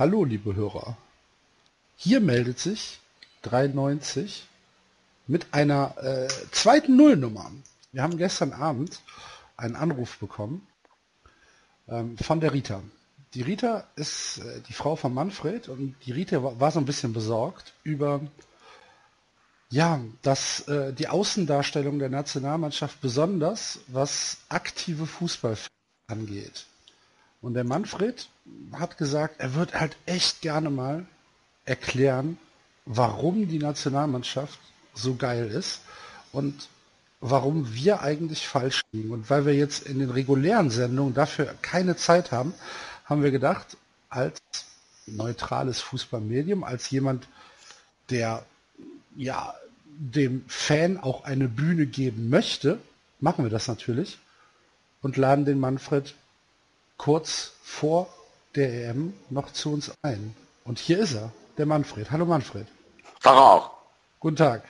Hallo, liebe Hörer. Hier meldet sich 93 mit einer äh, zweiten Nullnummer. Wir haben gestern Abend einen Anruf bekommen ähm, von der Rita. Die Rita ist äh, die Frau von Manfred und die Rita war, war so ein bisschen besorgt über ja, dass äh, die Außendarstellung der Nationalmannschaft besonders was aktive Fußball angeht. Und der Manfred hat gesagt, er wird halt echt gerne mal erklären, warum die Nationalmannschaft so geil ist und warum wir eigentlich falsch liegen. Und weil wir jetzt in den regulären Sendungen dafür keine Zeit haben, haben wir gedacht, als neutrales Fußballmedium, als jemand, der ja dem Fan auch eine Bühne geben möchte, machen wir das natürlich und laden den Manfred kurz vor der EM noch zu uns ein. Und hier ist er, der Manfred. Hallo Manfred. Tag auch. Guten Tag.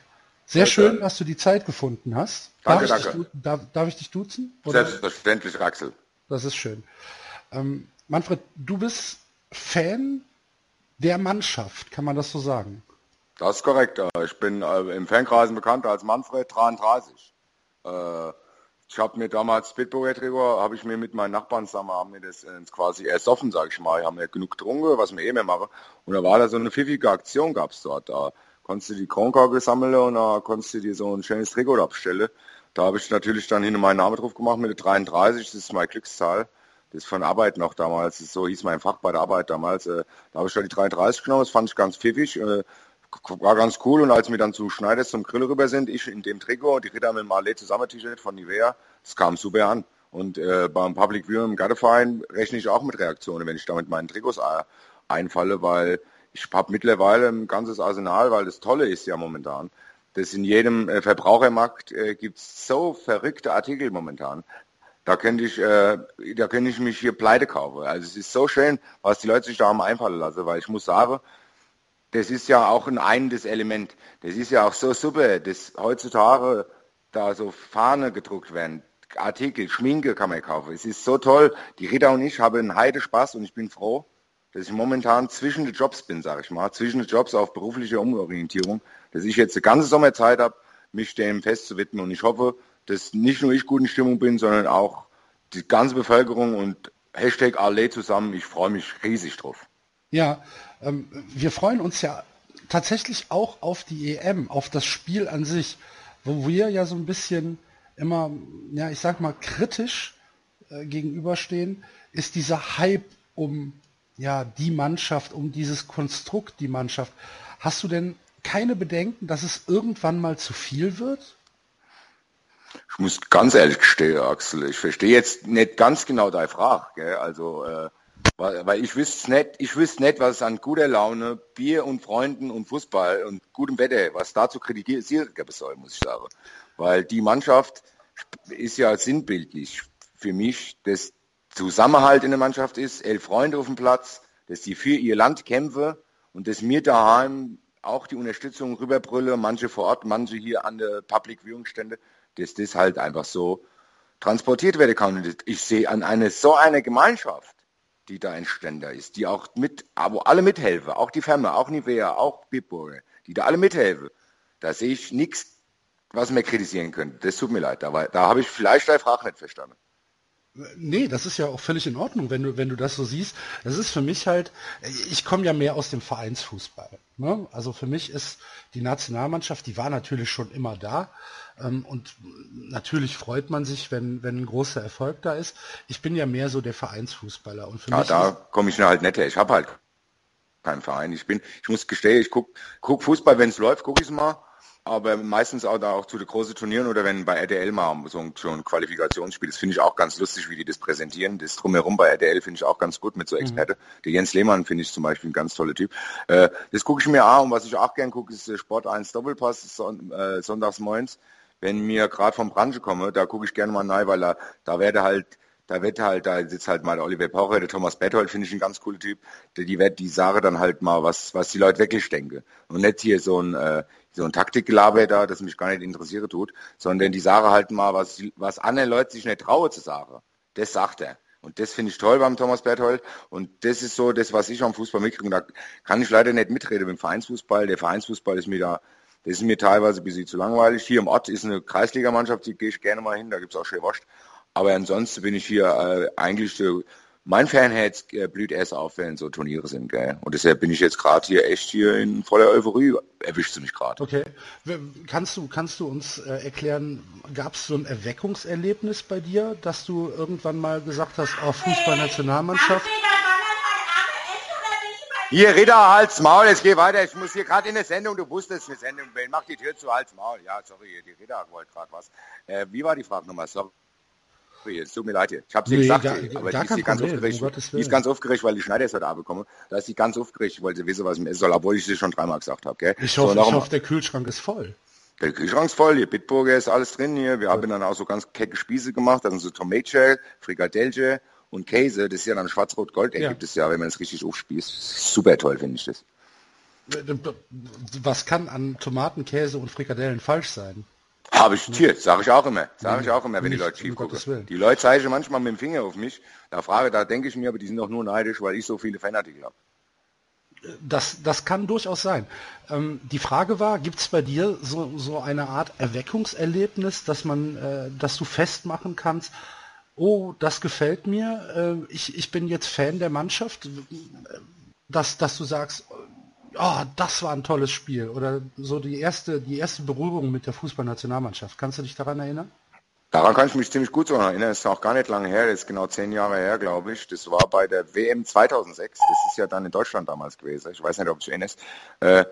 Sehr Sehr schön, dass du die Zeit gefunden hast. Danke, darf, ich danke. Dich, darf, darf, ich dich duzen? Oder? Selbstverständlich, Axel. Das ist schön. Ähm, Manfred, du bist Fan der Mannschaft, kann man das so sagen? Das ist korrekt. Ich bin äh, im Fankreisen bekannt als Manfred 33. Ich habe mir damals Pitbull Trigger, habe ich mir mit meinen Nachbarn zusammen, haben wir das quasi ersoffen, sage ich mal. Haben wir genug getrunken, was wir eh mehr machen. Und da war da so eine pfiffige Aktion gab's dort. Da konntest du die Kronkage sammeln und da konntest du dir so ein schönes Trikot abstellen. Da habe ich natürlich dann hinten meinen Namen drauf gemacht mit der 33, das ist meine Glückszahl. Das ist von Arbeit noch damals, so hieß mein Fach bei der Arbeit damals. Äh, da habe ich da die 33 genommen, das fand ich ganz pfiffig. Äh, war ganz cool und als wir dann zu Schneiders zum Grill rüber sind, ich in dem Trikot, die Ritter mit dem Marley zusammen T-Shirt von Nivea, das kam super an. Und äh, beim Public View im Garteverein rechne ich auch mit Reaktionen, wenn ich da mit meinen Trikots äh, einfalle, weil ich habe mittlerweile ein ganzes Arsenal, weil das Tolle ist ja momentan, dass in jedem äh, Verbrauchermarkt äh, gibt es so verrückte Artikel momentan. Da könnte ich, äh, da könnte ich mich hier pleite kaufen. Also es ist so schön, was die Leute sich da haben einfallen lassen, weil ich muss sagen, das ist ja auch ein einendes Element. Das ist ja auch so super, dass heutzutage da so Fahne gedruckt werden. Artikel, Schminke kann man kaufen. Es ist so toll. Die Rita und ich haben einen Heide Spaß und ich bin froh, dass ich momentan zwischen den Jobs bin, sage ich mal, zwischen den Jobs auf berufliche Umorientierung, dass ich jetzt die ganze Sommerzeit habe, mich dem Fest zu widmen und ich hoffe, dass nicht nur ich gut in Stimmung bin, sondern auch die ganze Bevölkerung und Hashtag Arlee zusammen. Ich freue mich riesig drauf. Ja, ähm, wir freuen uns ja tatsächlich auch auf die EM, auf das Spiel an sich, wo wir ja so ein bisschen immer, ja, ich sag mal, kritisch äh, gegenüberstehen, ist dieser Hype um ja, die Mannschaft, um dieses Konstrukt, die Mannschaft. Hast du denn keine Bedenken, dass es irgendwann mal zu viel wird? Ich muss ganz ehrlich gestehen, Axel, ich verstehe jetzt nicht ganz genau deine Frage. Gell? Also äh, weil, weil ich wüsste nicht, ich wüsste nicht, was an guter Laune, Bier und Freunden und Fußball und gutem Wetter, was da zu kritisieren geben soll, muss ich sagen. Weil die Mannschaft ist ja sinnbildlich für mich, dass Zusammenhalt in der Mannschaft ist, elf Freunde auf dem Platz, dass die für ihr Land kämpfen und dass mir daheim auch die Unterstützung rüberbrülle, manche vor Ort, manche hier an der Public Viewing Stände, dass das halt einfach so transportiert werden kann. Ich sehe an eine so eine Gemeinschaft, die da ein Ständer ist, die auch mit, wo alle mithelfen, auch die Firma, auch Nivea, auch Bitburger, die da alle mithelfen. Da sehe ich nichts, was mir kritisieren könnte. Das tut mir leid, aber da habe ich vielleicht deine Frage nicht verstanden. Nee, das ist ja auch völlig in Ordnung, wenn du, wenn du das so siehst. Das ist für mich halt, ich komme ja mehr aus dem Vereinsfußball. Ne? Also für mich ist die Nationalmannschaft, die war natürlich schon immer da. Ähm, und natürlich freut man sich, wenn, wenn ein großer Erfolg da ist. Ich bin ja mehr so der Vereinsfußballer. Und für ja, mich da komme ich mir halt nicht her. Ich habe halt keinen Verein. Ich bin, ich muss gestehen, ich guck, guck Fußball, wenn es läuft, gucke ich es mal aber meistens auch da auch zu den großen Turnieren oder wenn bei RTL mal so ein, so ein Qualifikationsspiel, das finde ich auch ganz lustig, wie die das präsentieren. Das drumherum bei RTL finde ich auch ganz gut mit so mhm. Experte. Mhm. Der Jens Lehmann finde ich zum Beispiel ein ganz toller Typ. Äh, das gucke ich mir auch und was ich auch gern gucke, ist Sport 1 Doppelpass, son, äh, sonntags moins. Wenn mir gerade vom Branche komme, da gucke ich gerne mal rein, weil da, da werde halt da wird halt, da sitzt halt mal der Oliver Pocher, der Thomas Bethold, finde ich ein ganz cooler Typ, der, die wird die Sache dann halt mal, was, was die Leute wirklich denken. Und nicht hier so ein, äh, so ein Taktikgelaber da, das mich gar nicht interessieren tut, sondern die Sache halt mal, was, was andere Leute sich nicht trauen zu sagen. Das sagt er. Und das finde ich toll beim Thomas Berthold. Und das ist so das, was ich am Fußball mitkriege. Da kann ich leider nicht mitreden beim Vereinsfußball. Der Vereinsfußball ist mir da, das ist mir teilweise ein bisschen zu langweilig. Hier im Ort ist eine Kreisligamannschaft, die gehe ich gerne mal hin, da gibt es auch schön Wascht. Aber ansonsten bin ich hier äh, eigentlich äh, mein Fanherz äh, blüht erst auf, wenn so Turniere sind, gell? Und deshalb bin ich jetzt gerade hier echt hier in voller Euphorie, erwischt du mich gerade. Okay. Kannst du, kannst du uns äh, erklären, gab es so ein Erweckungserlebnis bei dir, dass du irgendwann mal gesagt hast, oh, Fußballnationalmannschaft? Hier, Ritter, Hals, Maul, jetzt geh weiter. Ich muss hier gerade in der Sendung, du wusstest eine Sendung, mach die Tür zu, Hals, Maul. Ja, sorry, die Ritter wollte gerade was. Äh, wie war die Frage nochmal? Sorry. Es tut mir leid hier. Ich habe sie nee, gesagt, gar, aber die, ist die ganz aufgeregt. Um die ist ganz aufgeregt, weil die Schneider ist heute Abend gekommen. Da ist sie ganz aufgeregt, weil sie wissen, was ich essen soll, obwohl ich sie schon dreimal gesagt habe. Ich hoffe, so, ich hoffe der Kühlschrank ist voll. Der Kühlschrank ist voll, hier Bitburger ist alles drin hier. Wir ja. haben dann auch so ganz kecke Spieße gemacht. Sind so Tomateshell, Frikadelle und Käse. Das ist ja dann schwarz-rot-gold. Ja. gibt es ja, wenn man es richtig aufspießt. Super toll, finde ich das. Was kann an Tomaten, Käse und Frikadellen falsch sein? Habe ich tiert, sage ich auch immer. Sage ich auch immer, wenn die Leute schief gucken. Die Leute zeigen manchmal mit dem Finger auf mich. Da frage, da denke ich mir, aber die sind doch nur neidisch, weil ich so viele Fanartikel habe. Das, das kann durchaus sein. Ähm, die Frage war, gibt es bei dir so, so eine Art Erweckungserlebnis, dass man, äh, dass du festmachen kannst, oh, das gefällt mir, äh, ich, ich bin jetzt Fan der Mannschaft, dass, dass du sagst, oh, das war ein tolles Spiel. Oder so die erste, die erste Berührung mit der Fußballnationalmannschaft. Kannst du dich daran erinnern? Daran kann ich mich ziemlich gut erinnern. Das ist auch gar nicht lange her. Das ist genau zehn Jahre her, glaube ich. Das war bei der WM 2006. Das ist ja dann in Deutschland damals gewesen. Ich weiß nicht, ob du erinnerst. Äh,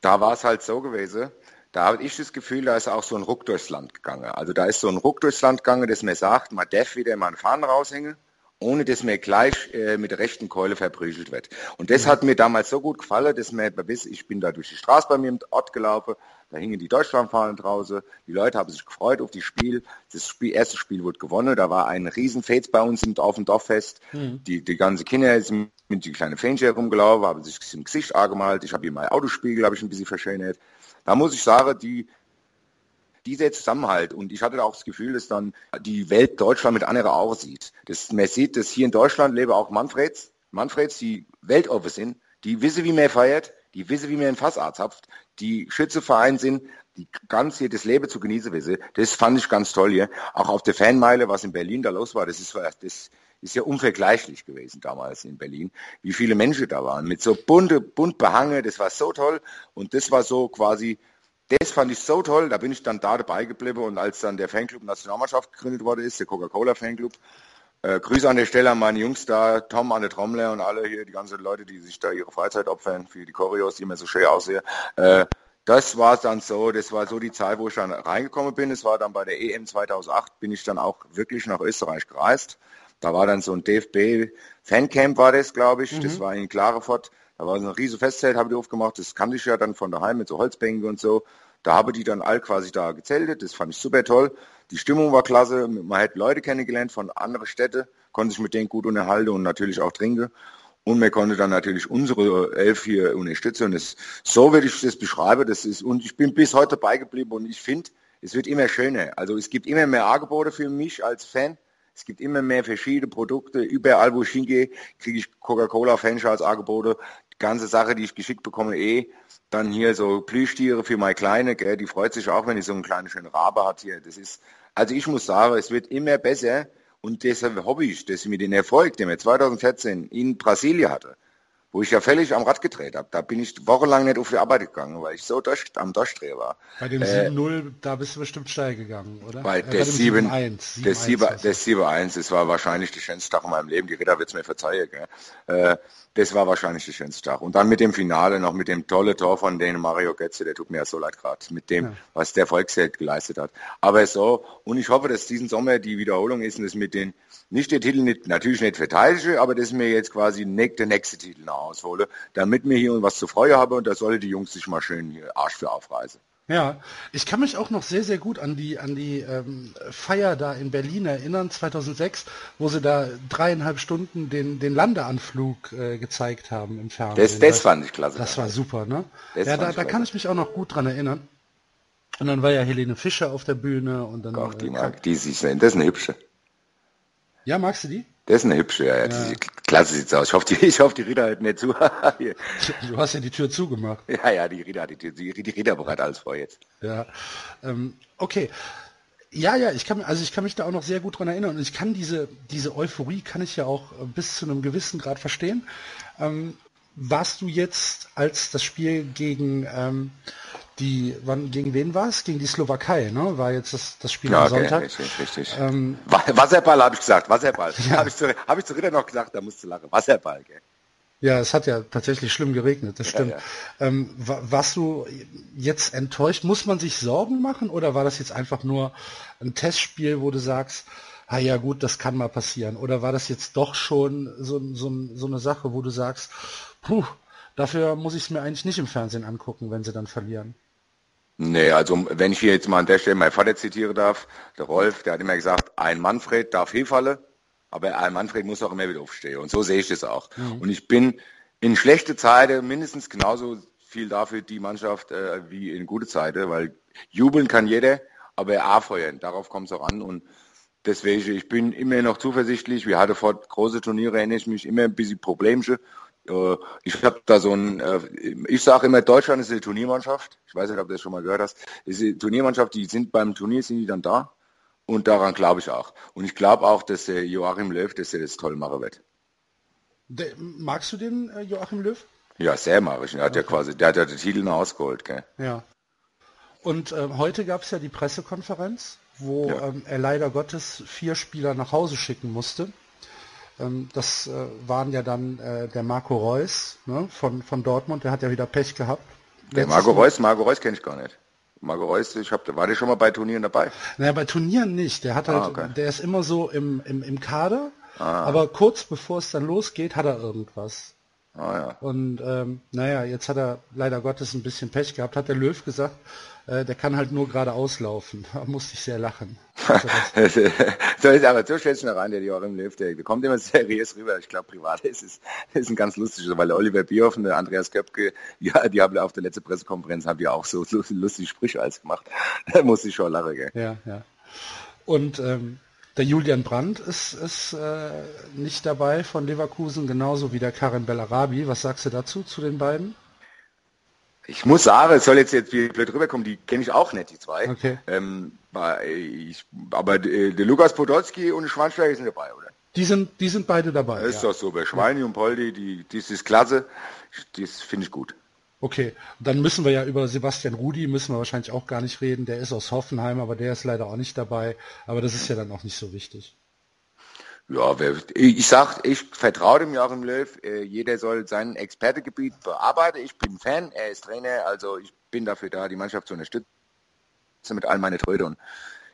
da war es halt so gewesen. Da habe ich das Gefühl, da ist auch so ein Ruck durchs Land gegangen. Also da ist so ein Ruck durchs Land gegangen, das mir sagt, man darf wieder mal einen Fahnen raushängen ohne dass mir gleich äh, mit der rechten Keule verprügelt wird. Und das mhm. hat mir damals so gut gefallen, dass mir bis ich bin da durch die Straße bei mir im Ort gelaufen, da hingen die Deutschlandfahnen draußen, die Leute haben sich gefreut auf die Spiel. Das Spiel, erste Spiel wurde gewonnen, da war ein Riesenfest bei uns auf dem Dorffest. Mhm. Die, die ganze Kinder sind mit die kleinen Fähnchen herumgelaufen, haben sich im Gesicht angemalt. Ich habe hier mein Autospiegel, habe ich ein bisschen verschönert. Da muss ich sagen, die dieser Zusammenhalt und ich hatte auch das Gefühl, dass dann die Welt Deutschland mit anderer Augen sieht. Das, man sieht, dass hier in Deutschland lebe auch Manfreds, Manfreds, die weltoffen sind, die wissen, wie man feiert, die wissen, wie man ein Fassarzt zapft, die Schützeverein sind, die ganz hier das Leben zu genießen wissen. Das fand ich ganz toll hier. Auch auf der Fanmeile, was in Berlin da los war, das ist, das ist ja unvergleichlich gewesen damals in Berlin, wie viele Menschen da waren, mit so bunte, bunt behange, das war so toll und das war so quasi das fand ich so toll, da bin ich dann da dabei geblieben und als dann der Fanclub Nationalmannschaft gegründet wurde, ist der Coca-Cola Fanclub. Äh, Grüße an der Stelle an meine Jungs da, Tom an der Trommler und alle hier, die ganzen Leute, die sich da ihre Freizeit opfern für die Choreos, die immer so schön aussehen. Äh, das war dann so, das war so die Zeit, wo ich dann reingekommen bin. Es war dann bei der EM 2008, bin ich dann auch wirklich nach Österreich gereist. Da war dann so ein DFB Fancamp war das, glaube ich. Mhm. Das war in Klarefort. Da war so ein riesen Festzelt, habe ich aufgemacht. Das kannte ich ja dann von daheim mit so Holzbänken und so. Da habe die dann all quasi da gezeltet. Das fand ich super toll. Die Stimmung war klasse. Man hat Leute kennengelernt von anderen Städten, konnte sich mit denen gut unterhalten und natürlich auch trinken. Und man konnte dann natürlich unsere Elf hier unterstützen. Und das, so würde ich das beschreiben. Das ist, und ich bin bis heute dabei geblieben und ich finde, es wird immer schöner. Also es gibt immer mehr Angebote für mich als Fan. Es gibt immer mehr verschiedene Produkte. Überall, wo ich hingehe, kriege ich Coca-Cola-Fanschals Angebote ganze Sache, die ich geschickt bekomme, eh. Dann hier so Plüschtiere für meine Kleine, gell, die freut sich auch, wenn ich so einen kleinen schönen Rabe hat hier. Das ist, also ich muss sagen, es wird immer besser und deshalb hoffe ich, dass ich mir den Erfolg, den wir 2014 in Brasilien hatte, wo ich ja völlig am Rad gedreht habe. Da bin ich wochenlang nicht auf die Arbeit gegangen, weil ich so durch, am Durchdrehen war. Bei dem äh, 7-0, da bist du bestimmt steil gegangen, oder? Bei äh, der 7-1. Der 7-1, das war wahrscheinlich der schönste Tag in meinem Leben. Die Ritter wird es mir verzeihen. Gell? Äh, das war wahrscheinlich der schönste Tag. Und dann mit dem Finale noch, mit dem tolle Tor von denen Mario Götze, der tut mir ja so leid gerade, mit dem, ja. was der Volksheld geleistet hat. Aber so, und ich hoffe, dass diesen Sommer die Wiederholung ist und dass mit den, nicht der Titel nicht, natürlich nicht verteidige, aber dass mir jetzt quasi der nächste Titel noch aushole, damit mir hier was zu freuen habe und da sollen die Jungs sich mal schön hier Arsch für aufreißen. Ja, ich kann mich auch noch sehr, sehr gut an die, an die ähm, Feier da in Berlin erinnern, 2006, wo sie da dreieinhalb Stunden den, den Landeanflug äh, gezeigt haben im Fernsehen. Das, das fand ich klasse. Das war super, ne? Das ja, da, da kann ich mich auch noch gut dran erinnern. Und dann war ja Helene Fischer auf der Bühne und dann. Ach, die äh, mag, die sich sehen, das ist eine hübsche. Ja, magst du die? Das ist eine hübsche, ja. ja. Die, klasse sieht's aus. Ich hoffe, die, ich hoffe, die Rita hört nicht zu. du hast ja die Tür zugemacht. Ja, ja, die Rita, die, die, die Rita bereitet alles vor jetzt. Ja, ähm, okay. Ja, ja, ich kann, also ich kann mich da auch noch sehr gut dran erinnern und ich kann diese, diese Euphorie kann ich ja auch äh, bis zu einem gewissen Grad verstehen. Ähm, warst du jetzt, als das Spiel gegen ähm, die, wann, gegen wen war es? Gegen die Slowakei, ne? War jetzt das, das Spiel ja, am Sonntag. Okay, richtig, richtig. Ähm, Wasserball habe ich gesagt, Wasserball. Ja. Habe ich, zu, hab ich zu Ritter noch gesagt, da musst du lachen. Wasserball, gell? Ja, es hat ja tatsächlich schlimm geregnet, das stimmt. Ja, ja. Ähm, warst du jetzt enttäuscht? Muss man sich Sorgen machen oder war das jetzt einfach nur ein Testspiel, wo du sagst, ah ja gut, das kann mal passieren? Oder war das jetzt doch schon so, so, so eine Sache, wo du sagst, puh, dafür muss ich es mir eigentlich nicht im Fernsehen angucken, wenn sie dann verlieren? Nee, also wenn ich hier jetzt mal an der Stelle meinen Vater zitieren darf, der Rolf, der hat immer gesagt, ein Manfred darf hinfallen, aber ein Manfred muss auch immer wieder aufstehen. Und so sehe ich das auch. Mhm. Und ich bin in schlechte Zeiten mindestens genauso viel dafür die Mannschaft äh, wie in gute Zeiten, weil jubeln kann jeder, aber anfeuern, darauf kommt es auch an. Und deswegen, ich bin immer noch zuversichtlich. Wir hatten vor große Turniere, erinnere ich mich, immer ein bisschen Problemchen. Äh, ich habe da so ein, äh, ich sage immer, Deutschland ist eine Turniermannschaft. Ich weiß nicht, ob du das schon mal gehört hast. ist eine Turniermannschaft, die sind beim Turnier, sind die dann da. Und daran glaube ich auch. Und ich glaube auch, dass der Joachim Löw, dass er das toll machen wird. Der, magst du den äh, Joachim Löw? Ja, sehr mag ich. Er hat okay. ja quasi, der hat ja den Titel noch ausgeholt, gell? Ja. Und äh, heute gab es ja die Pressekonferenz, wo ja. ähm, er leider Gottes vier Spieler nach Hause schicken musste. Ähm, das äh, waren ja dann äh, der Marco Reus ne, von, von Dortmund, der hat ja wieder Pech gehabt. Der Marco Reus, Marco Reus kenne ich gar nicht. Marco Reus, ich hab, war der schon mal bei Turnieren dabei? Naja, bei Turnieren nicht. Der hat halt, ah, okay. der ist immer so im, im, im Kader, ah. aber kurz bevor es dann losgeht, hat er irgendwas. Ah, ja. Und ähm, naja, jetzt hat er leider Gottes ein bisschen Pech gehabt, hat der Löw gesagt, äh, der kann halt nur geradeaus laufen. Da musste ich sehr lachen. Also so ist aber so stellst du rein, der Joachim Löw, der, kommt immer seriös rüber. Ich glaube, privat ist es ist ein ganz lustiges, weil Oliver Bierhoff und der Andreas Köpke, ja, die haben auf der letzten Pressekonferenz haben ja auch so lustige Sprüche als gemacht. Da musste ich schon lachen, gell? Ja, ja. Und ähm, der Julian Brandt ist, ist äh, nicht dabei von Leverkusen, genauso wie der Karim Bellarabi. Was sagst du dazu, zu den beiden? Ich muss sagen, es soll jetzt, jetzt blöd rüberkommen, die kenne ich auch nicht, die zwei. Okay. Ähm, ich, aber äh, der Lukas Podolski und Schweinsteiger sind dabei, oder? Die sind, die sind beide dabei. Das ist ja. doch so. Bei Schweini und Poldi, die, die ist klasse. Das finde ich gut. Okay, dann müssen wir ja über Sebastian Rudi müssen wir wahrscheinlich auch gar nicht reden. Der ist aus Hoffenheim, aber der ist leider auch nicht dabei. Aber das ist ja dann auch nicht so wichtig. Ja, ich sag, ich vertraue dem Joachim Löw. Äh, jeder soll sein Expertegebiet bearbeiten. Ich bin Fan, er ist Trainer, also ich bin dafür da, die Mannschaft zu unterstützen mit all meinen Tröde. Und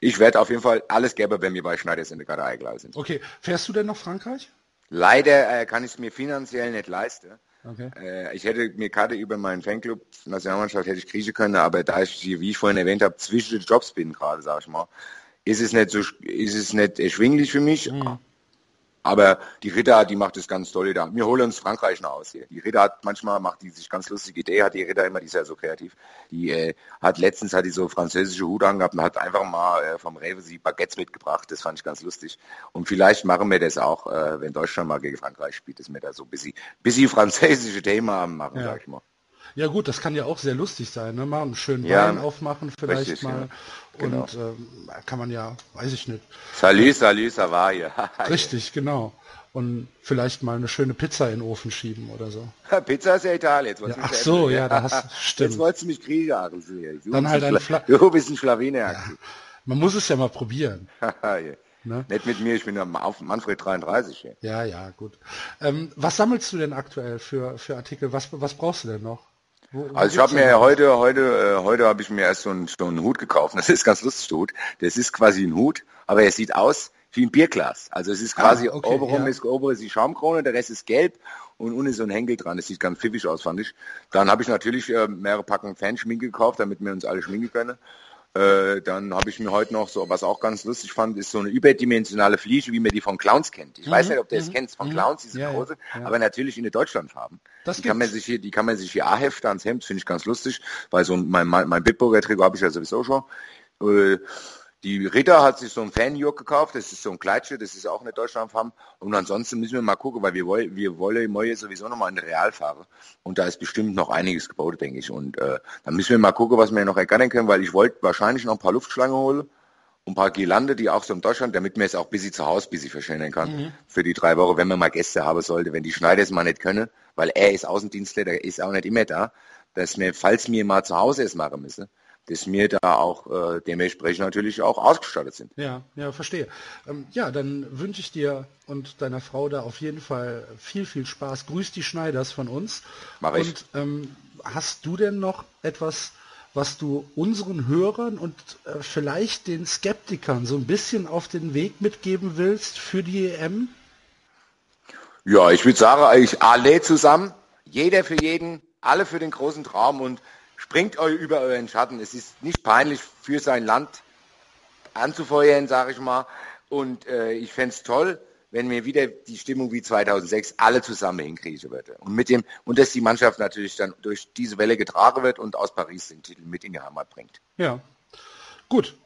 ich werde auf jeden Fall alles geben, wenn wir bei Schneiders in der Karte eingeladen sind. Okay, fährst du denn nach Frankreich? Leider äh, kann ich es mir finanziell nicht leisten. Okay. Äh, ich hätte mir Karte über meinen Fanclub Nationalmannschaft hätte ich kriegen können, aber da ich, wie ich vorhin erwähnt habe, zwischen den Jobs bin gerade, sag ich mal, ist es nicht so, ist es nicht erschwinglich für mich. Mhm. Aber die Ritter, die macht es ganz toll da. Wir holen uns Frankreich noch aus hier. Die Ritter hat manchmal macht die sich ganz lustige Idee, hat die Ritter immer, die ist ja so kreativ. Die äh, hat letztens hat die so französische Hut angehabt und hat einfach mal äh, vom Rewe sie Baguettes mitgebracht. Das fand ich ganz lustig. Und vielleicht machen wir das auch, äh, wenn Deutschland mal gegen Frankreich spielt, dass wir da so ein bisschen, bisschen französische Themen machen, ja. sag ich mal. Ja gut, das kann ja auch sehr lustig sein, ne? Mal einen schönen ja, Wein aufmachen vielleicht richtig, mal. Ja. Genau. Und ähm, kann man ja, weiß ich nicht. Ça va hier. richtig, genau. Und vielleicht mal eine schöne Pizza in den Ofen schieben oder so. Pizza ist ja Italien. Ja, ach so, ja, da hast stimmt. Jetzt wolltest du mich kriegen, Du Dann halt ein Fla Du bist ein Schlawiner. Ja. Man muss es ja mal probieren. Ne? Nicht mit mir, ich bin auf Manfred 33. Hier. Ja, ja, gut. Ähm, was sammelst du denn aktuell für, für Artikel? Was, was brauchst du denn noch? Also ich habe mir heute, heute, äh, heute habe ich mir erst so einen, so einen Hut gekauft. Das ist ganz lustig, der Hut. Das ist quasi ein Hut, aber er sieht aus wie ein Bierglas. Also es ist ah, quasi ah, okay, oberum ja. ist obere ist die Schaumkrone, der Rest ist gelb und unten ist so ein Henkel dran. Das sieht ganz pfiffig aus, fand ich. Dann habe ich natürlich äh, mehrere Packen Fanschminke gekauft, damit wir uns alle schminken können. Äh, dann habe ich mir heute noch so, was auch ganz lustig fand, ist so eine überdimensionale Fliege, wie man die von Clowns kennt. Ich mhm. weiß nicht, ob du das mhm. kennst, von mhm. Clowns, diese ja, große, ja. aber natürlich in den Deutschlandfarben. Das die kann man sich hier, die kann man sich hier A-Hefte ans Hemd, finde ich ganz lustig, weil so mein, mein, mein Bitburger Trikot habe ich ja sowieso schon. Äh, Die Ritter hat sich so ein Fanjurk gekauft, das ist so ein Kleidchen, das ist auch nicht Deutschlandfarben. Und ansonsten müssen wir mal gucken, weil wir wollen, wir wollen morgen sowieso nochmal in Real fahren. Und da ist bestimmt noch einiges gebaut, denke ich. Und äh, dann müssen wir mal gucken, was wir noch erkennen können, weil ich wollte wahrscheinlich noch ein paar Luftschlangen holen ein paar Girlande, die auch so in Deutschland, damit man es auch bis zu Hause bis verschönern kann. Mhm. Für die drei Wochen, wenn man mal Gäste haben sollte, wenn die Schneider es mal nicht können, weil er ist Außendienstler, der ist auch nicht immer da, dass mir, falls mir mal zu Hause es machen müssen, dass wir da auch äh, dementsprechend natürlich auch ausgestattet sind. Ja, ja, verstehe. Ähm, ja, dann wünsche ich dir und deiner Frau da auf jeden Fall viel, viel Spaß. Grüß die Schneiders von uns. Mach ich. Und ähm, hast du denn noch etwas, was du unseren Hörern und äh, vielleicht den Skeptikern so ein bisschen auf den Weg mitgeben willst für die EM? Ja, ich würde sagen, eigentlich alle zusammen, jeder für jeden, alle für den großen Traum und springt euch über euren Schatten. Es ist nicht peinlich für sein Land anzufeuern, sage ich mal. Und äh, ich fände es toll, wenn wir wieder die Stimmung wie 2006 alle zusammen hinkriegen würde. Und mit dem, und dass die Mannschaft natürlich dann durch diese Welle getragen wird und aus Paris den Titel mit in die Heimat bringt. Ja. Gut.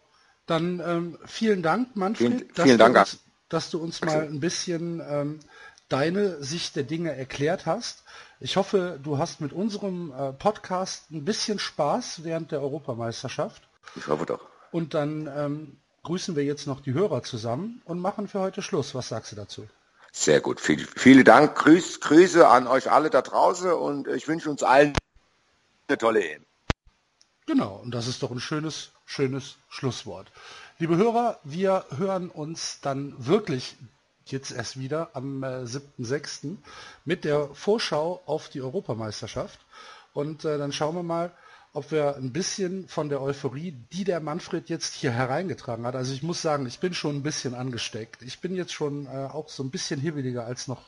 Dann ähm, vielen Dank, Manfred, vielen, vielen Dank, uns, dass du uns mal ein bisschen ähm, deine Sicht der Dinge erklärt hast. Ich hoffe, du hast mit unserem äh, Podcast ein bisschen Spaß während der Europameisterschaft. Ich hoffe doch. Und dann ähm, grüßen wir jetzt noch die Hörer zusammen und machen für heute Schluss. Was sagst du dazu? Sehr gut. Viel, vielen Dank. Grüß, Grüße an euch alle da draußen und ich wünsche uns allen eine tolle Ehe. Genau, und das ist doch ein schönes, schönes Schlusswort. Liebe Hörer, wir hören uns dann wirklich jetzt erst wieder am äh, 7.6. mit der Vorschau auf die Europameisterschaft. Und äh, dann schauen wir mal, ob wir ein bisschen von der Euphorie, die der Manfred jetzt hier hereingetragen hat, also ich muss sagen, ich bin schon ein bisschen angesteckt. Ich bin jetzt schon äh, auch so ein bisschen hibbeliger als noch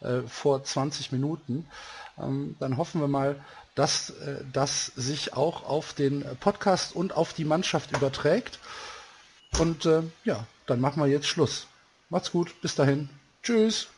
äh, vor 20 Minuten. Ähm, dann hoffen wir mal, dass äh, das sich auch auf den Podcast und auf die Mannschaft überträgt. Und äh, ja, dann machen wir jetzt Schluss. Macht's gut, bis dahin. Tschüss.